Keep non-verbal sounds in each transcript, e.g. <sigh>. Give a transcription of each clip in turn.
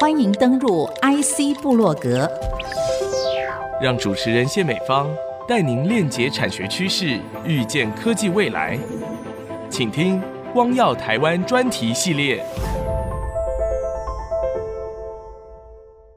欢迎登入 IC 部落格，让主持人谢美芳带您链接产学趋势，预见科技未来。请听“光耀台湾”专题系列。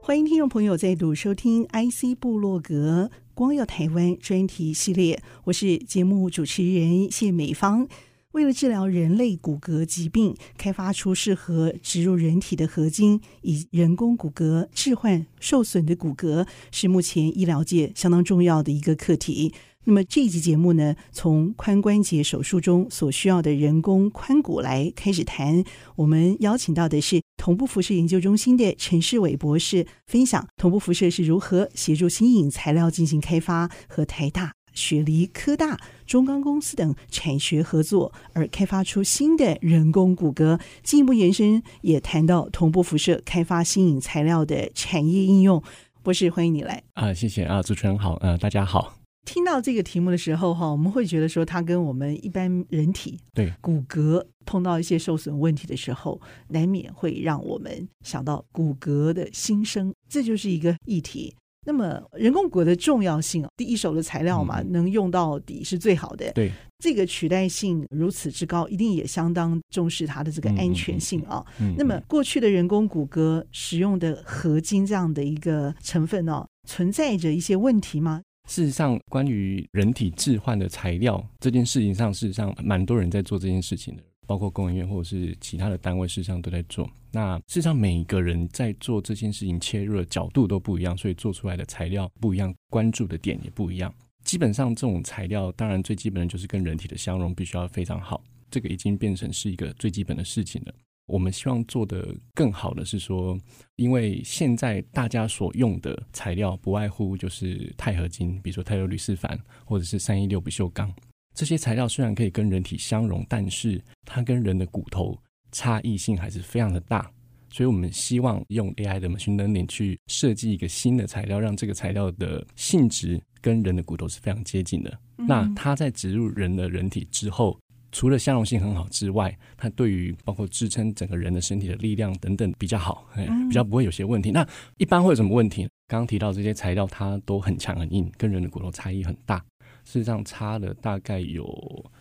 欢迎听众朋友再度收听 IC 部落格“光耀台湾”专题系列，我是节目主持人谢美芳。为了治疗人类骨骼疾病，开发出适合植入人体的合金，以人工骨骼置换受损的骨骼，是目前医疗界相当重要的一个课题。那么这一集节目呢，从髋关节手术中所需要的人工髋骨来开始谈。我们邀请到的是同步辐射研究中心的陈世伟博士，分享同步辐射是如何协助新颖材料进行开发，和台大、雪梨、科大、中钢公司等产学合作，而开发出新的人工骨骼。进一步延伸，也谈到同步辐射开发新颖材料的产业应用。博士，欢迎你来啊！谢谢啊，主持人好，呃，大家好。听到这个题目的时候，哈，我们会觉得说，它跟我们一般人体对骨骼碰到一些受损问题的时候，难免会让我们想到骨骼的新生，这就是一个议题。那么，人工骨骼的重要性，第一手的材料嘛，嗯、能用到底是最好的。对，这个取代性如此之高，一定也相当重视它的这个安全性啊。那么，过去的人工骨骼使用的合金这样的一个成分呢，存在着一些问题吗？事实上，关于人体置换的材料这件事情上，事实上蛮多人在做这件事情的，包括工研院或者是其他的单位，事实上都在做。那事实上，每一个人在做这件事情切入的角度都不一样，所以做出来的材料不一样，关注的点也不一样。基本上，这种材料当然最基本的就是跟人体的相容必须要非常好，这个已经变成是一个最基本的事情了。我们希望做得更好的是说，因为现在大家所用的材料不外乎就是钛合金，比如说钛鎏铝四鈿，或者是三一六不锈钢。这些材料虽然可以跟人体相容，但是它跟人的骨头差异性还是非常的大。所以我们希望用 AI 的 machine learning 去设计一个新的材料，让这个材料的性质跟人的骨头是非常接近的。嗯、那它在植入人的人体之后，除了相容性很好之外，它对于包括支撑整个人的身体的力量等等比较好，比较不会有些问题。那一般会有什么问题？刚刚提到这些材料，它都很强很硬，跟人的骨头差异很大，事实上差了大概有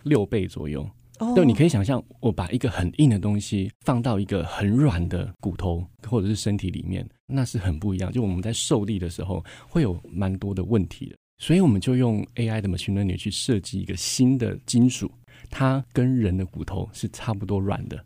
六倍左右。哦，对，你可以想象，我把一个很硬的东西放到一个很软的骨头或者是身体里面，那是很不一样。就我们在受力的时候，会有蛮多的问题的。所以我们就用 AI 的 machine learning 去设计一个新的金属。它跟人的骨头是差不多软的，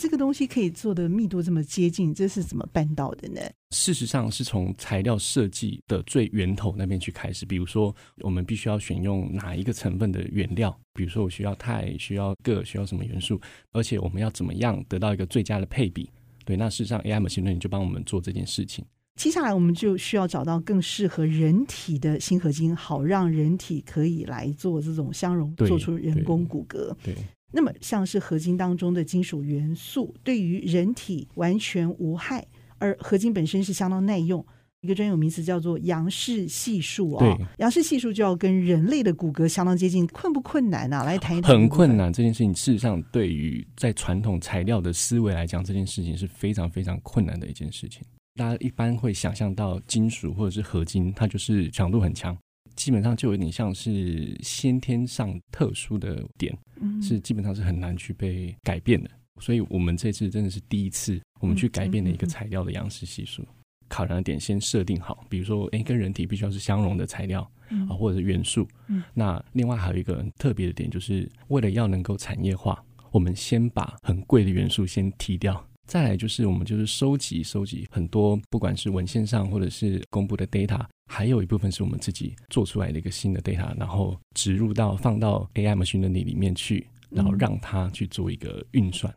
这个东西可以做的密度这么接近，这是怎么办到的呢？事实上是从材料设计的最源头那边去开始。比如说，我们必须要选用哪一个成分的原料，比如说我需要钛，需要铬，需要什么元素，而且我们要怎么样得到一个最佳的配比？对，那事实上 AI machine learning 就帮我们做这件事情。接下来我们就需要找到更适合人体的锌合金，好让人体可以来做这种相容，做出人工骨骼。对，对，那么像是合金当中的金属元素，对于人体完全无害，而合金本身是相当耐用。一个专有名词叫做杨氏系数啊，对，杨氏系数就要跟人类的骨骼相当接近，困不困难啊？来谈一谈。很困难，这件事情事实上对于在传统材料的思维来讲，这件事情是非常非常困难的一件事情。大家一般会想象到金属或者是合金，它就是强度很强，基本上就有点像是先天上特殊的点，是基本上是很难去被改变的。所以我们这次真的是第一次，我们去改变了一个材料的样式系数。考量的点先设定好，比如说，诶，跟人体必须要是相容的材料啊，或者是元素。那另外还有一个很特别的点，就是为了要能够产业化，我们先把很贵的元素先剔掉。再来就是我们就是收集收集很多，不管是文献上或者是公布的 data，还有一部分是我们自己做出来的一个新的 data，然后植入到放到 AI machine learning 里面去，然后让它去做一个运算，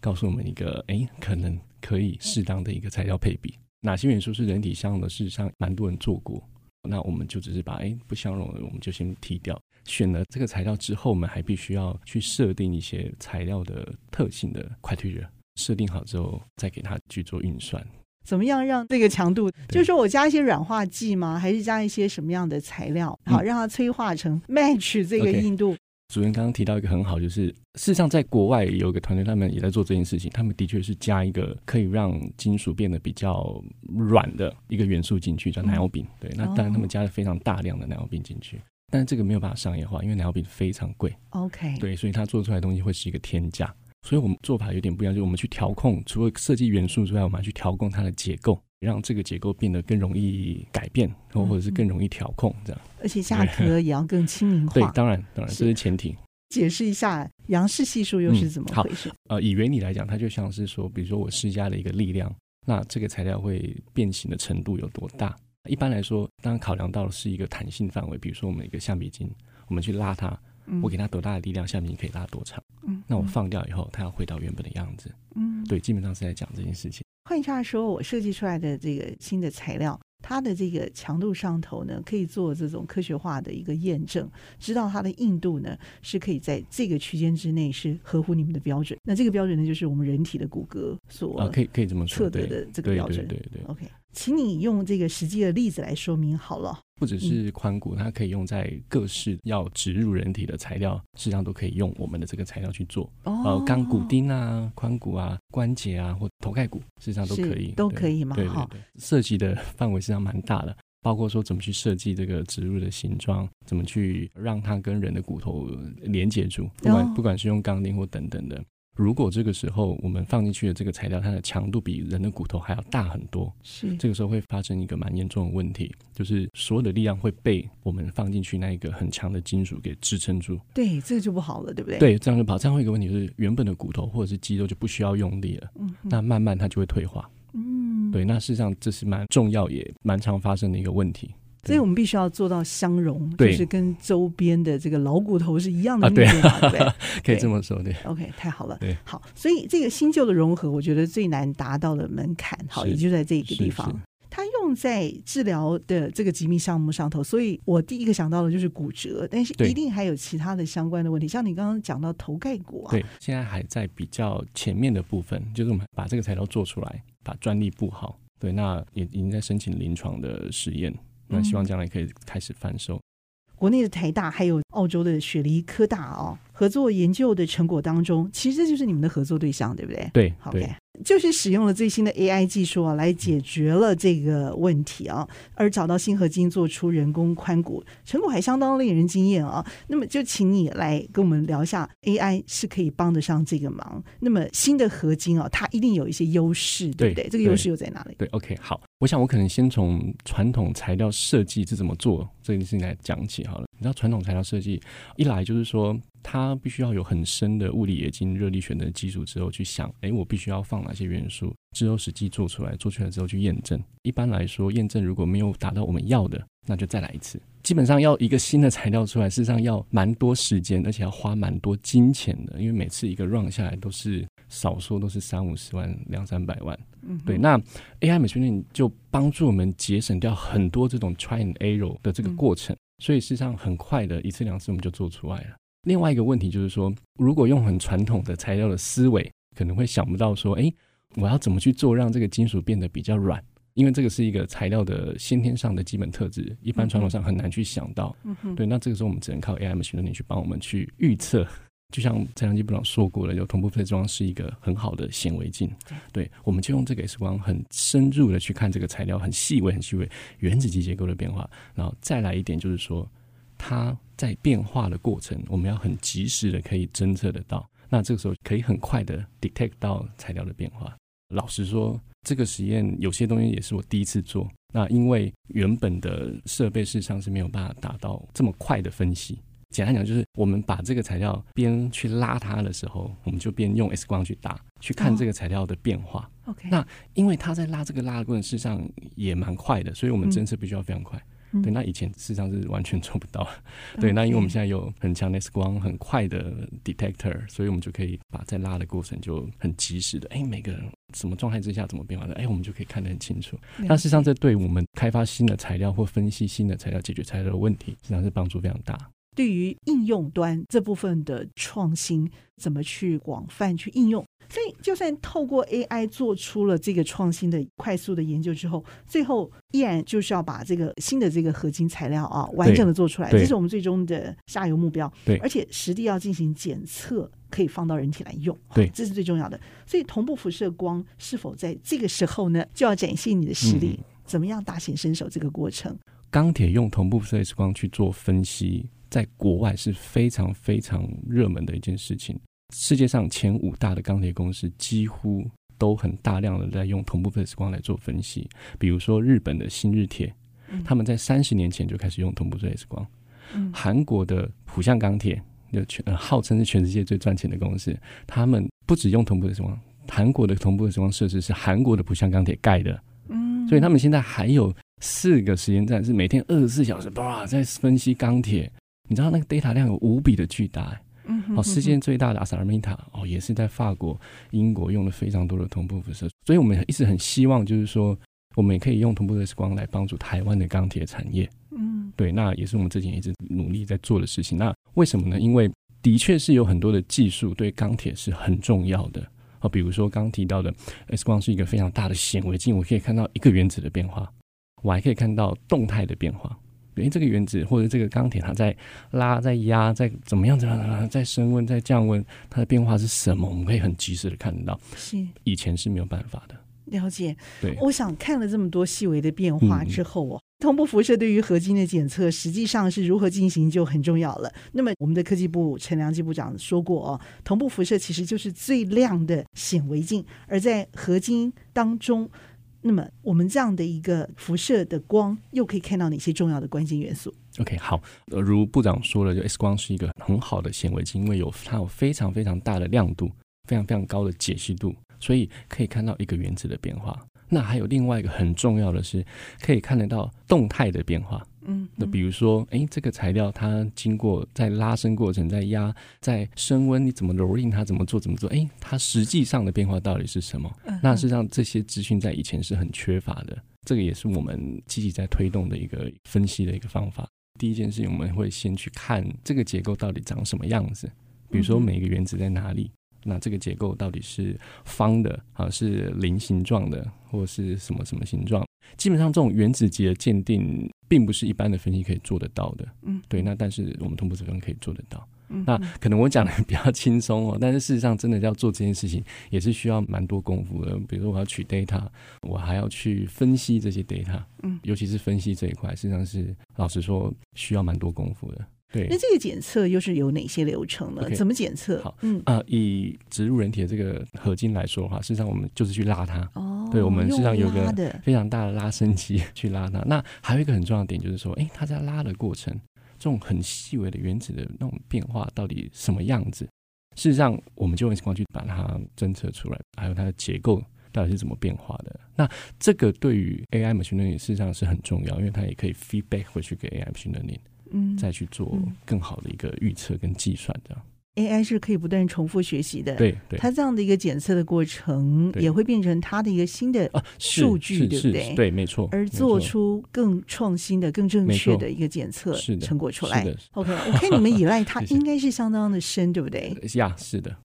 告诉我们一个诶可能可以适当的一个材料配比，哪些元素是人体相容的，事实上蛮多人做过，那我们就只是把诶不相容的我们就先剔掉，选了这个材料之后，我们还必须要去设定一些材料的特性的 criteria。设定好之后，再给它去做运算。怎么样让这个强度？就是说我加一些软化剂吗？还是加一些什么样的材料？好，让它催化成 <laughs> match 这个硬度。Okay. 主任刚刚提到一个很好，就是事实上在国外有一个团队，他们也在做这件事情。他们的确是加一个可以让金属变得比较软的一个元素进去，叫奶油饼。对，那当然他们加了非常大量的奶油饼进去，但是这个没有办法商业化，因为奶油饼非常贵。OK，对，所以它做出来的东西会是一个天价。所以我们做法有点不一样，就是我们去调控，除了设计元素之外，我们还去调控它的结构。让这个结构变得更容易改变，或或者是更容易调控，这样，而且价格也要更亲民化。对，当然，当然，这是。前提。解释一下杨氏系数又是。怎么回事？呃，以原理来讲，它就像是。说，比如说我施加了一个力量，那这个材料会变形的程度有多大？一般来说，当然考量到的是。一个弹性范围，比如说我们一个橡皮筋，我们去拉它，我给他多大的力量，下面你可以拉多长？嗯，那我放掉以后，它要回到原本的样子。嗯，对，基本上是在讲这件事情。换句话说，我设计出来的这个新的材料，它的这个强度上头呢，可以做这种科学化的一个验证，知道它的硬度呢是可以在这个区间之内是合乎你们的标准。那这个标准呢，就是我们人体的骨骼所啊，可以可以这么说，测得的这个标准。对对对。OK，请你用这个实际的例子来说明好了。不只是髋骨，它可以用在各式要植入人体的材料，事实际上都可以用我们的这个材料去做。哦，呃，钢骨钉啊、髋骨啊、关节啊或头盖骨，事实际上都可以，都可以吗？对对对，涉及的 <laughs> 范围实际上蛮大的，包括说怎么去设计这个植入的形状，怎么去让它跟人的骨头连接住，不管不管是用钢钉或等等的。如果这个时候我们放进去的这个材料，它的强度比人的骨头还要大很多，是这个时候会发生一个蛮严重的问题，就是所有的力量会被我们放进去那一个很强的金属给支撑住。对，这个就不好了，对不对？对，这样就不好。这样会有一个问题，就是原本的骨头或者是肌肉就不需要用力了，嗯，那慢慢它就会退化。嗯，对，那事实上这是蛮重要也蛮常发生的一个问题。所以我们必须要做到相融，就是跟周边的这个老骨头是一样的密度嘛，对，<laughs> 可以这么说，对。OK，太好了，对，好，所以这个新旧的融合，我觉得最难达到的门槛，好，也就在这个地方。它用在治疗的这个疾病项目上头，所以我第一个想到的就是骨折，但是一定还有其他的相关的问题，像你刚刚讲到头盖骨啊，对，现在还在比较前面的部分，就是我们把这个材料做出来，把专利布好，对，那也已经在申请临床的实验。那希望将来可以开始贩售。国内的台大还有澳洲的雪梨科大哦，合作研究的成果当中，其实这就是你们的合作对象，对不对？对，OK。就是使用了最新的 AI 技术啊，来解决了这个问题啊，而找到新合金做出人工髋骨，成果还相当令人惊艳啊。那么就请你来跟我们聊一下，AI 是可以帮得上这个忙。那么新的合金啊，它一定有一些优势，对不对？对，这个优势又在哪里？对，对，OK，好，我想我可能先从传统材料设计是怎么做这件事情来讲起好了。你知道传统材料设计一来就是说。它必须要有很深的物理冶金、热力学的基础之后去想，哎，我必须要放哪些元素，之后实际做出来，做出来之后去验证。一般来说，验证如果没有达到我们要的，那就再来一次。基本上要一个新的材料出来，事实上要蛮多时间，而且要花蛮多金钱的，因为每次一个 run 下来都是少说都是三五十万、两三百万。嗯，对。那 AI Machine 就帮助我们节省掉很多这种 try and error 的这个过程，嗯、所以事实上很快的一次两次我们就做出来了。另外一个问题就是说，如果用很传统的材料的思维，可能会想不到说，哎，我要怎么去做让这个金属变得比较软？因为这个是一个材料的先天上的基本特质，一般传统上很难去想到。嗯。对，那这个时候我们只能靠 AI machine learning 去帮我们去预测。就像蔡良基部长说过了，有同步配装是一个很好的显微镜。对，我们就用这个 X 光很深入的去看这个材料很细微、很细微原子级结构的变化，然后再来一点就是说。它在变化的过程，我们要很及时的可以侦测得到。那这个时候可以很快的 detect 到材料的变化。老实说，这个实验有些东西也是我第一次做。那因为原本的设备事实上是没有办法达到这么快的分析。简单讲，就是我们把这个材料边去拉它的时候，我们就边用 X 光去打，去看这个材料的变化。Oh, OK。那因为它在拉这个拉的过程，事实上也蛮快的，所以我们侦测必须要非常快。嗯对，那以前事实上是完全做不到。嗯、对，那因为我们现在有很强的 X 光，很快的 detector，所以我们就可以把在拉的过程就很及时的，哎，每个人什么状态之下怎么变化的，哎，我们就可以看得很清楚。那事实上，这对我们开发新的材料或分析新的材料、解决材料的问题，实际上是帮助非常大。对于应用端这部分的创新，怎么去广泛去应用？所以，就算透过 AI 做出了这个创新的快速的研究之后，最后依然就是要把这个新的这个合金材料啊，完整的做出来，这是我们最终的下游目标。对，而且实地要进行检测，可以放到人体来用。对，这是最重要的。所以，同步辐射光是否在这个时候呢，就要展现你的实力，嗯、怎么样大显身手？这个过程，钢铁用同步辐射光去做分析，在国外是非常非常热门的一件事情。世界上前五大的钢铁公司几乎都很大量的在用同步辐射光来做分析，比如说日本的新日铁，他们在三十年前就开始用同步辐射光。韩国的浦项钢铁，就全、呃、号称是全世界最赚钱的公司，他们不只用同步辐射光，韩国的同步辐射光设施是韩国的浦项钢铁盖的，嗯，所以他们现在还有四个实验站是每天二十四小时哇在分析钢铁，你知道那个 data 量有无比的巨大、欸。哦，世界最大的阿萨尔米塔哦，也是在法国、英国用了非常多的同步辐射，所以我们一直很希望，就是说，我们也可以用同步辐射光来帮助台湾的钢铁产业。嗯，对，那也是我们之前一直努力在做的事情。那为什么呢？因为的确是有很多的技术对钢铁是很重要的。哦，比如说刚提到的 X 光是一个非常大的显微镜，我可以看到一个原子的变化，我还可以看到动态的变化。因为这个原子或者这个钢铁，它在拉、在压、在怎么样、怎么样、在升温、在降温，它的变化是什么？我们可以很及时的看得到。是以前是没有办法的。了解。对，我想看了这么多细微的变化之后哦，嗯、同步辐射对于合金的检测实际上是如何进行就很重要了。那么我们的科技部陈良基部长说过哦，同步辐射其实就是最亮的显微镜，而在合金当中。那么，我们这样的一个辐射的光，又可以看到哪些重要的关键元素？OK，好，呃，如部长说了，就 X 光是一个很好的显微镜，因为有它有非常非常大的亮度，非常非常高的解析度，所以可以看到一个原子的变化。那还有另外一个很重要的是，可以看得到动态的变化。嗯，那比如说，哎，这个材料它经过在拉伸过程，在压，在升温，你怎么蹂躏它，怎么做，怎么做？哎，它实际上的变化到底是什么？那实际上这些资讯在以前是很缺乏的，这个也是我们积极在推动的一个分析的一个方法。第一件事情，我们会先去看这个结构到底长什么样子，比如说每个原子在哪里。那这个结构到底是方的啊，是菱形状的，或是什么什么形状？基本上这种原子级的鉴定，并不是一般的分析可以做得到的。嗯，对。那但是我们同步辐射可以做得到。嗯，那可能我讲的比较轻松哦，但是事实上真的要做这件事情，也是需要蛮多功夫的。比如说我要取 data，我还要去分析这些 data。嗯，尤其是分析这一块，实际上是老实说需要蛮多功夫的。对，那这个检测又是有哪些流程呢？Okay, 怎么检测？好，嗯啊、呃，以植入人体的这个合金来说的话，事实上我们就是去拉它。哦，对，我们实际上有个非常大的拉伸机去拉它。那还有一个很重要的点就是说，哎，它在拉的过程，这种很细微的原子的那种变化到底什么样子？事实上，我们就用 X 光去把它侦测出来，还有它的结构到底是怎么变化的。那这个对于 AI machine learning 事实上是很重要，因为它也可以 feedback 回去给 AI machine learning。嗯，再去做更好的一个预测跟计算，这样。AI 是可以不断重复学习的，对对。它这样的一个检测的过程，也会变成它的一个新的数据，对不对？对，没错。而做出更创新的、更正确的一个检测成果出来。OK，我看你们依赖 <laughs> 它应该是相当的深，对不对？呀，是的。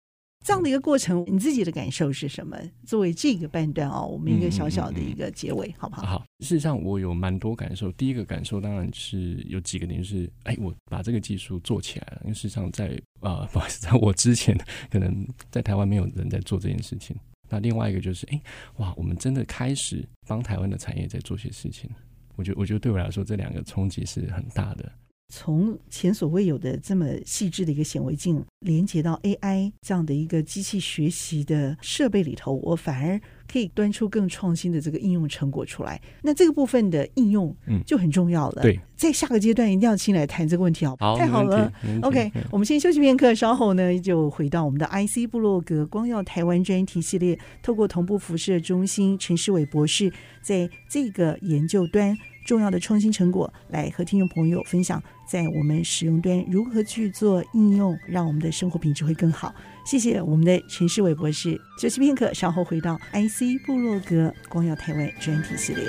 这样的一个过程，你自己的感受是什么？作为这个半段哦，我们一个小小的一个结尾，嗯、好不好？好。事实上，我有蛮多感受。第一个感受当然是有几个点，就是哎，我把这个技术做起来了。因为事实上在，啊呃，不好意思，在我之前，可能在台湾没有人在做这件事情。那另外一个就是，哎，哇，我们真的开始帮台湾的产业在做些事情。我觉得，我觉得对我来说，这两个冲击是很大的。从前所未有的这么细致的一个显微镜连接到 AI 这样的一个机器学习的设备里头，我反而可以端出更创新的这个应用成果出来。那这个部分的应用就很重要了。嗯、对，在下个阶段一定要进来谈这个问题，好，好，太好了。OK，我们先休息片刻，稍后呢就回到我们的 IC 部落格光耀台湾专题系列，透过同步辐射中心陈世伟博士在这个研究端。重要的创新成果，来和听众朋友分享，在我们使用端如何去做应用，让我们的生活品质会更好。谢谢我们的陈世伟博士。休息片刻，稍后回到 IC 部落格光耀台湾专题系列。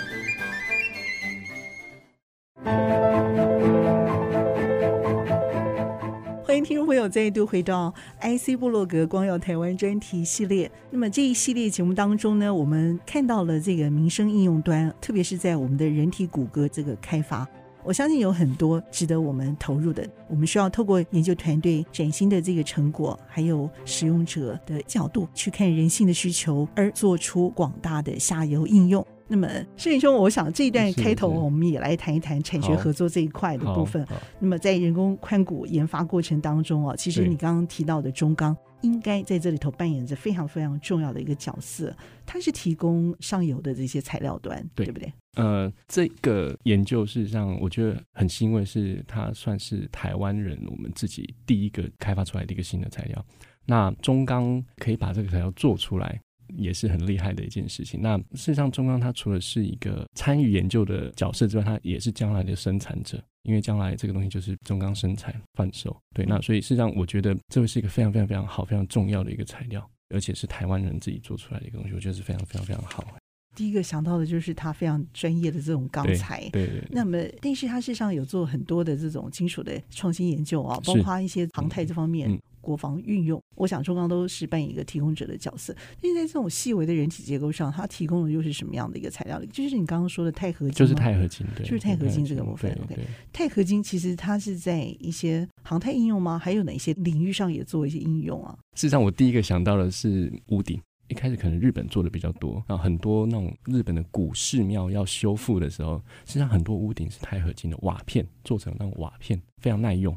欢迎听众朋友友再度回到 IC 部落格光耀台湾专题系列。那么这一系列节目当中呢，我们看到了这个民生应用端，特别是在我们的人体骨骼这个开发，我相信有很多值得我们投入的。我们需要透过研究团队崭新的这个成果，还有使用者的角度去看人性的需求，而做出广大的下游应用。那么，圣元兄，我想这一段开头我们也来谈一谈产学合作这一块的部分。那么，在人工髋骨研发过程当中啊，其实你刚刚提到的中钢应该在这里头扮演着非常非常重要的一个角色，它是提供上游的这些材料端，对，对不对？呃，这个研究事实上我觉得很欣慰，是它算是台湾人我们自己第一个开发出来的一个新的材料。那中钢可以把这个材料做出来。也是很厉害的一件事情。那事实上，中钢它除了是一个参与研究的角色之外，它也是将来的生产者，因为将来这个东西就是中钢生产贩售。对，那所以事实上，我觉得这会是一个非常非常非常好、非常重要的一个材料，而且是台湾人自己做出来的一个东西，我觉得是非常非常非常好。第一个想到的就是它非常专业的这种钢材。对，对，对。那么，但是它事实上有做很多的这种金属的创新研究啊，包括一些航太这方面。嗯嗯国防运用，我想中钢都是扮演一个提供者的角色。但是在这种细微的人体结构上，它提供的又是什么样的一个材料？就是你刚刚说的钛合金，就是钛合金，对，就是钛合金这个部分。OK，钛合金其实它是在一些航太应用吗？还有哪些领域上也做一些应用啊？事实上，我第一个想到的是屋顶。一开始可能日本做的比较多，然后很多那种日本的古寺庙要修复的时候，实际上很多屋顶是钛合金的瓦片做成那种瓦片，非常耐用。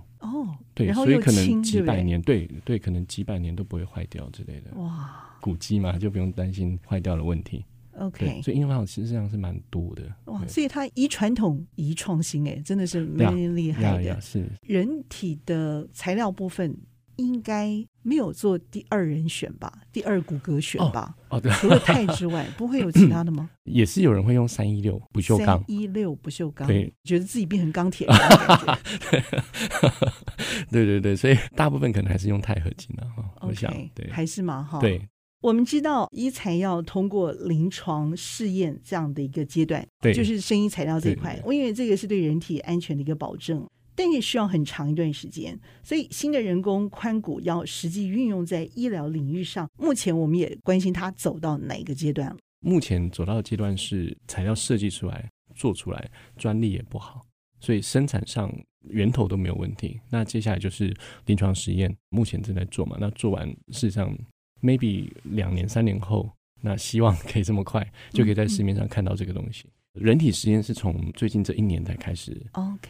哦，对，所以可能几百年，对对，对，可能几百年都不会坏掉之类的。哇，古迹嘛，就不用担心坏掉的问题。OK，所以应用上其实上是蛮多的。哇，所以它一传统一创新，哎，真的是蛮厉害的。是人体的材料部分。应该没有做第二人选吧？第二骨骼选吧？哦，哦对，除了钛之外，<laughs> 不会有其他的吗？也是有人会用三一六不锈钢，三一六不锈钢，对，觉得自己变成钢铁了。<laughs> 对对对，所以大部分可能还是用钛合金的哈。我想对，还是嘛哈。对，我们知道医材要通过临床试验这样的一个阶段，对，就是生医材料这一块，我因为这个是对人体安全的一个保证。但也需要很长一段时间，所以新的人工髋骨要实际运用在医疗领域上。目前我们也关心它走到哪一个阶段。目前走到的阶段是材料设计出来、做出来，专利也不好，所以生产上源头都没有问题。那接下来就是临床实验，目前正在做嘛。那做完，事实上 maybe 两年、三年后，那希望可以这么快就可以在市面上看到这个东西。人体实验是从最近这一年才开始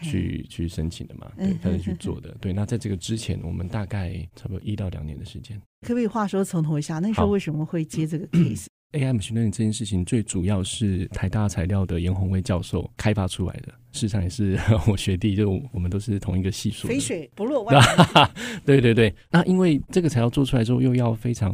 去.去申请的嘛？对，开始去做的。对，那在这个之前，我们大概差不多一到两年的时间。可不可以话说从头一下？那时候为什么会接这个 case？AI <clears throat> machine learning 这件事情最主要是台大材料的颜宏威教授开发出来的，事实上也是我学弟，就我们都是同一个系数。肥水不落外 <laughs> 对对对。那因为这个材料做出来之后，又要非常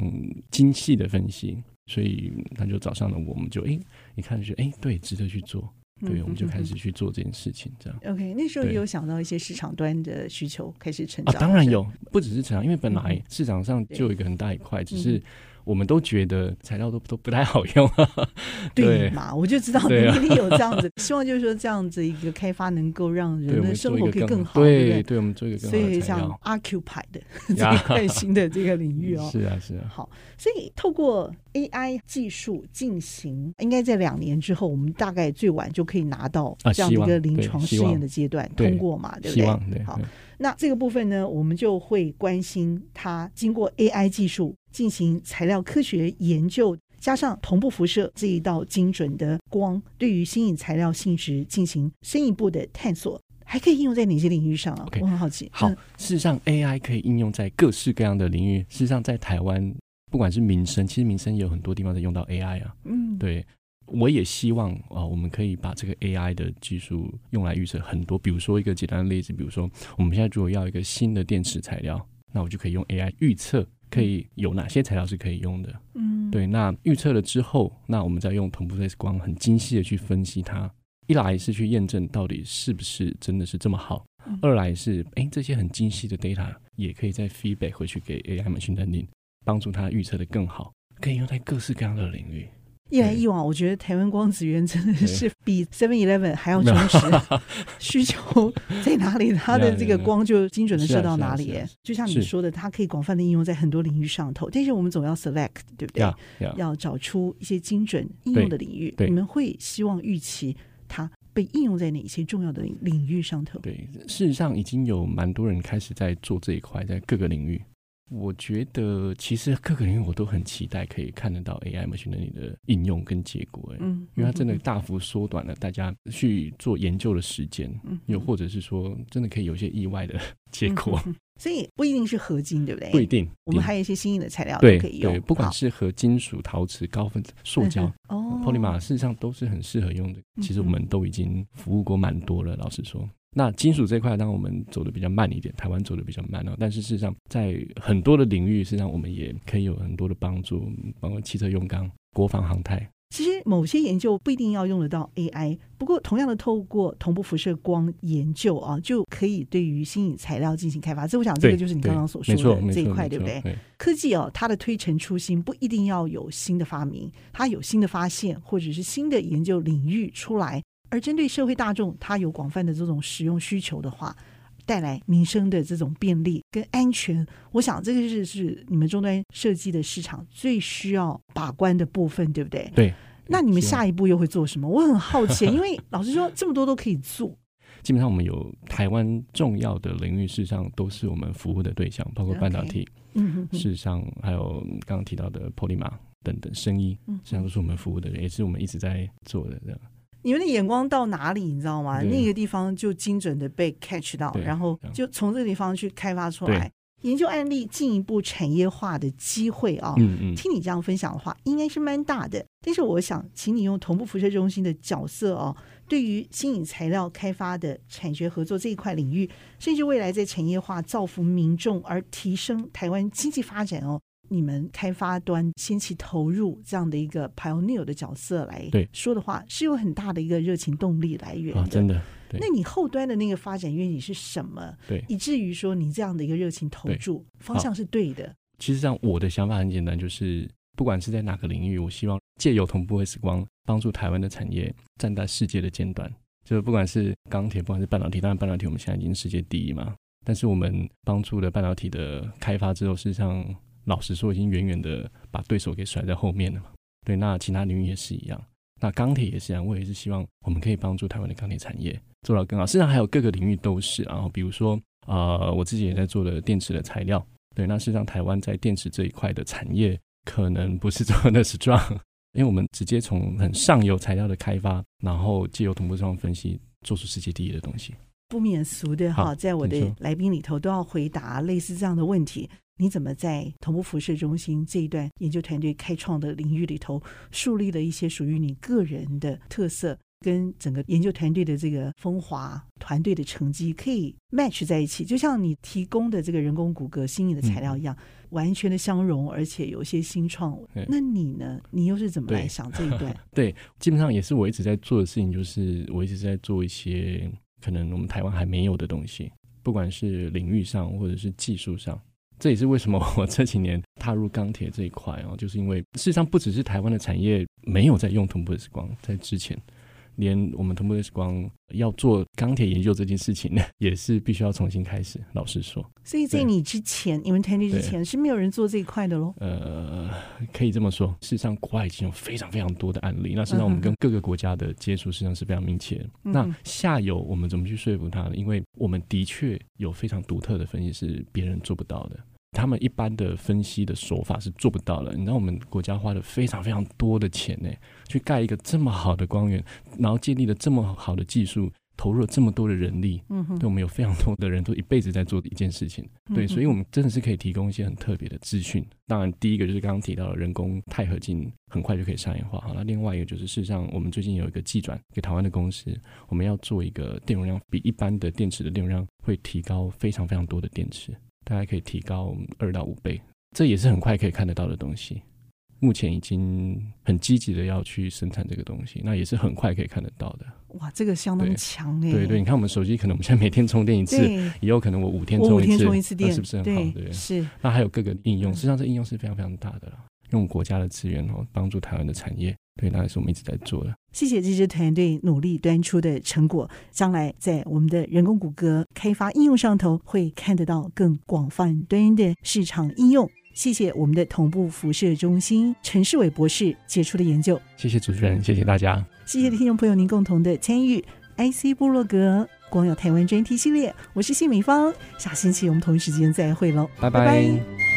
精细的分析。所以他就找上了我们，就哎，一看就觉得哎，对，值得去做，对，我们就开始去做这件事情，这样。OK，那时候也有想到一些市场端的需求开始成长啊，当然有，不只是成长，因为本来市场上就有一个很大一块，只是。我们都觉得材料都都不太好用，<laughs> 对嘛？我就知道你一定有这样子，<laughs> 希望就是说这样子一个开发能够让人的生活可以更好，对对，我们做一个更好的。所以像 Occupy 的 <laughs> 这一块新的这个领域哦，是啊是啊。好，所以透过 AI 技术进行，应该在两年之后，我们大概最晚就可以拿到这样的一个临床试验的阶段通过嘛？对不对？好。那这个部分呢，我们就会关心它经过 AI 技术进行材料科学研究，加上同步辐射这一道精准的光，对于新颖材料性质进行深一步的探索，还可以应用在哪些领域上啊？Okay, 我很好奇。好，事实上 AI 可以应用在各式各样的领域。事实上，在台湾，不管是民生，其实民生也有很多地方在用到 AI 啊。嗯，对。我也希望啊，我们可以把这个 AI 的技术用来预测很多，比如说一个简单的例子，比如说我们现在如果要一个新的电池材料，那我就可以用 AI 预测可以有哪些材料是可以用的。嗯，对。那预测了之后，那我们再用同步 X 光很精细的去分析它，一来是去验证到底是不是真的是这么好，二来是哎这些很精细的 data 也可以再 feedback 回去给 AI machine learning，帮助它预测的更好，可以用在各式各样的领域。一来一往，我觉得台湾光子源真的是比 Seven Eleven 还要忠实。<laughs> 需求在哪里，它的这个光就精准的射到哪里。就像你说的，它可以广泛的应用在很多领域上头。但是我们总要 select，对不对？要找出一些精准应用的领域。你们会希望预期它被应用在哪些重要的领域上头？对，事实上已经有蛮多人开始在做这一块，在各个领域。我觉得其实各个领域我都很期待可以看得到 AI machine learning 的应用跟结果，嗯，因为它真的大幅缩短了大家去做研究的时间，嗯，又或者是说真的可以有一些意外的结果，所以不一定是合金，对不对？不一定，我们还有一些新颖的材料都可以用，对，不管是合金属、陶瓷、高分子、塑胶，哦，Polymer 事实上都是很适合用的。其实我们都已经服务过蛮多了，老实说。那金属这块，当然我们走的比较慢一点，台湾走的比较慢啊。但是事实上，在很多的领域，实际上我们也可以有很多的帮助，包括汽车用钢、国防航太。其实某些研究不一定要用得到 AI，不过同样的透过同步辐射光研究啊，就可以对于新颖材料进行开发。这我想这个就是你刚刚所说的这一块，对不对？对科技哦、啊，它的推陈出新不一定要有新的发明，它有新的发现或者是新的研究领域出来。而针对社会大众，它有广泛的这种使用需求的话，带来民生的这种便利跟安全，我想这个是是你们终端设计的市场最需要把关的部分，对不对？对。那你们下一步又会做什么？我很好奇，因为 <laughs> 老实说，这么多都可以做。基本上，我们有台湾重要的领域，事实上都是我们服务的对象，包括半导体。嗯嗯。事实上，还有刚刚提到的 Polymer 等等，生医，实际上都是我们服务的人，也是我们一直在做的这样。你们的眼光到哪里，你知道吗？那个地方就精准的被 catch 到，然后就从这个地方去开发出来研究案例，进一步产业化的机会啊。嗯嗯，听你这样分享的话，应该是蛮大的。但是我想，请你用同步辐射中心的角色哦，对于新颖材料开发的产学合作这一块领域，甚至未来在产业化造福民众而提升台湾经济发展哦。你们开发端先期投入这样的一个 pioneer 的角色来说的话，是有很大的一个热情动力来源的。啊、真的，那你后端的那个发展愿景是什么？对，以至于说你这样的一个热情投注方向是对的。其实上我的想法很简单，就是不管是在哪个领域，我希望借由同步 X 光帮助台湾的产业站在世界的尖端。就是不管是钢铁，不管是半导体，当然半导体我们现在已经世界第一嘛。但是我们帮助了半导体的开发之后，事实上。老实说，已经远远的把对手给甩在后面了嘛。对，那其他领域也是一样，那钢铁也是一样。我也是希望我们可以帮助台湾的钢铁产业做到更好。实际上还有各个领域都是，然后比如说，呃，我自己也在做的电池的材料。对，那事实上台湾在电池这一块的产业可能不是这么的 strong，因为我们直接从很上游材料的开发，然后借由同步上分析，做出世界第一的东西。不免俗的哈，在我的来宾里头都要回答类似这样的问题。你怎么在同步辐射中心这一段研究团队开创的领域里头，树立了一些属于你个人的特色，跟整个研究团队的这个风华、团队的成绩可以 match 在一起？就像你提供的这个人工骨骼新颖的材料一样，嗯、完全的相融，而且有一些新创。那你呢？你又是怎么来想这一段？<laughs> 对，基本上也是我一直在做的事情，就是我一直在做一些。可能我们台湾还没有的东西，不管是领域上或者是技术上，这也是为什么 <laughs> 我这几年踏入钢铁这一块哦，就是因为事实上不只是台湾的产业没有在用同步 X 光，在之前。连我们同步 X 光要做钢铁研究这件事情呢，也是必须要重新开始。老实说，所以在你之前，对你们团队之前是没有人做这一块的喽。呃，可以这么说。事实上，国外已经有非常非常多的案例。那实际上，我们跟各个国家的接触实际上是非常密切的。嗯、那下游我们怎么去说服他呢？因为我们的确有非常独特的分析是别人做不到的。他们一般的分析的手法是做不到的。你知道，我们国家花了非常非常多的钱呢，去盖一个这么好的光源，然后建立了这么好的技术，投入了这么多的人力。嗯哼，对，我们有非常多的人都一辈子在做的一件事情。对，所以我们真的是可以提供一些很特别的资讯。当然，第一个就是刚刚提到的人工钛合金，很快就可以商业化。好，那另外一个就是，事实上我们最近有一个技转给台湾的公司，我们要做一个电容量比一般的电池的电容量会提高非常非常多的电池。大概可以提高二到五倍，这也是很快可以看得到的东西。目前已经很积极的要去生产这个东西，那也是很快可以看得到的。哇，这个相当强哎！对对，你看我们手机，可能我们现在每天充电一次，对也有可能我五天充一次，充一次电，是不是很好？对，是。那还有各个应用，实际上这应用是非常非常大的了。用国家的资源哦，帮助台湾的产业。对，那也是我们一直在做的。谢谢这支团队努力端出的成果，将来在我们的人工骨骼开发应用上头，会看得到更广泛端的市场应用。谢谢我们的同步辐射中心陈世伟博士杰出的研究。谢谢主持人，谢谢大家。谢谢听众朋友您共同的参与。IC 部落格光耀台湾专题系列，我是谢美芳，下星期我们同一时间再会喽，拜拜。拜拜。